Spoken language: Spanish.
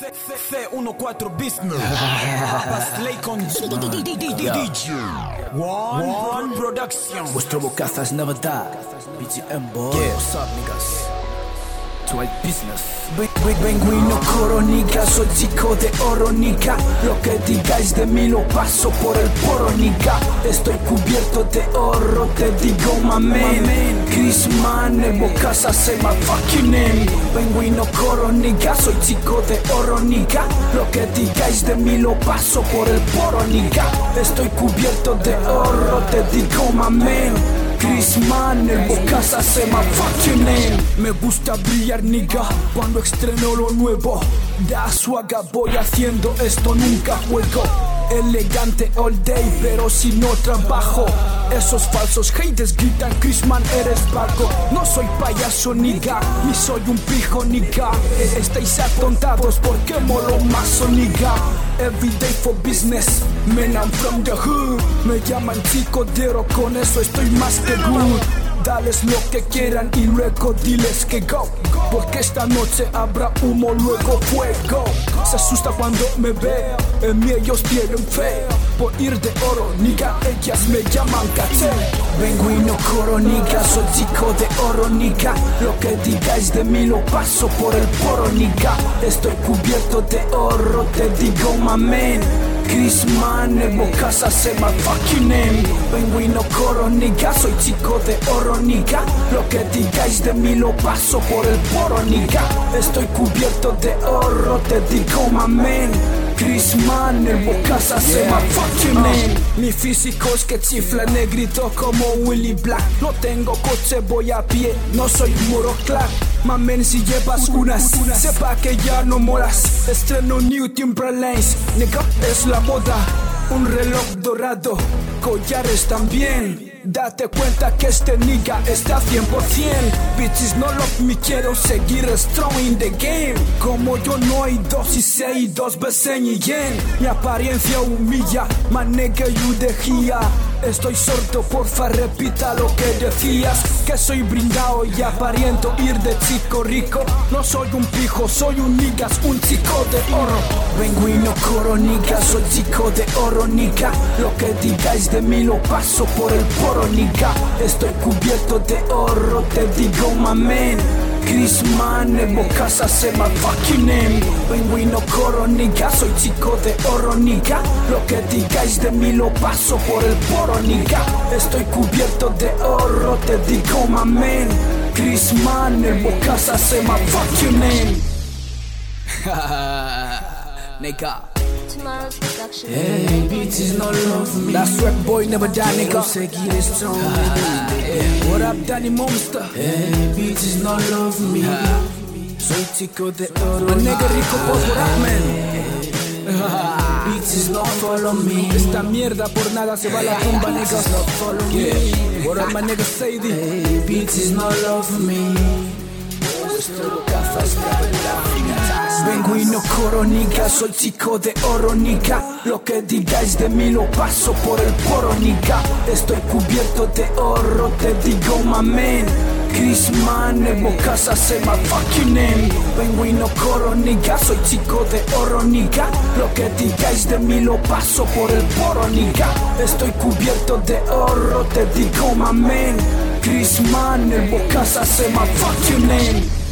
C14 Business. Slay con DJ. One, Production. Vuestro bocazas never die. BGM boy. What's up, niggas? Twilight business. Vengo coronica, soy chico de oronica Lo que digáis de mí lo paso por el poronica Estoy cubierto de oro, te digo mamen Chris Man, bocasa say my fucking name. Vengo coronica, soy chico de oronica Lo que digáis de mí lo paso por el poronica Estoy cubierto de oro, te digo mamen Chris Man, el bocasa say my fucking name. Me gusta brillar nigga cuando estreno lo nuevo. Da suaga voy haciendo esto nunca juego Elegante all day pero si no trabajo Esos falsos haters gritan Chrisman eres vago No soy payaso nigga ni soy un pijo nigga Estáis atontados porque molo mazo nigga Everyday for business Man I'm from the hood. Me llaman chico de oro con eso estoy más que good Dales lo que quieran y luego diles que go. Porque esta noche habrá humo, luego fuego. Se asusta cuando me ve, en mí ellos tienen fe. Por ir de oro, niga, ellas me llaman caché. Vengo y no coronica, soy chico de oro, niga. Lo que digáis de mí lo paso por el poro, niga. Estoy cubierto de oro, te digo mamen Chris Man, el bocasa say my fucking name. Vengo y no coronica, soy chico de oronica Lo que digáis de mí lo paso por el poronica Estoy cubierto de oro, te digo mamen Chris Man, el bocasa say my fucking name Mi físico es que chifla negrito como Willy Black. No tengo coche, voy a pie, no soy muro clack Mamen si llevas unas, sepa que ya no molas Estreno New Timberlands, nigga es la moda. Un reloj dorado, collares también Date cuenta que este nigga está 100% Bitches no love me, quiero seguir strong in the game. Como yo no hay dos y seis, dos veces y yen. Mi apariencia humilla, my nigga you Estoy sordo, porfa repita lo que decías Que soy brindado y aparento ir de chico rico. No soy un pijo, soy un niggas, un chico de oro. Vengo y no coronica, soy chico de oro nica Lo que digáis de mí lo paso por el poro nica Estoy cubierto de oro, te digo mamen Chris Man, el bocasa say my fucking name Vengo y no coronica, soy chico de oro nica Lo que digáis de mí lo paso por el poro nica Estoy cubierto de oro, te digo mamen Chris Man, el bocasa say my fucking name Nigga. Tomorrow's production. Hey, bitches no love me. That's rap boy never die nigga seguir strong. What up Danny Monster? Hey, bitches no love me. Soy chico de oro. My nigga Rico up man? Bitches no follow me. Esta mierda por nada se va a la tumba nigga Bitches no follow me. Sadie? Bitches no love me. Vengo y no coronica, soy chico de oronica Lo que digáis de mí lo paso por el poronica Estoy cubierto de oro, te digo mamen Chris Man, el bocasa say my fucking name Vengo y no coronica, soy chico de oronica Lo que digáis de mí lo paso por el poronica Estoy cubierto de oro, te digo mamen Chris Man, el bocasa say my fucking name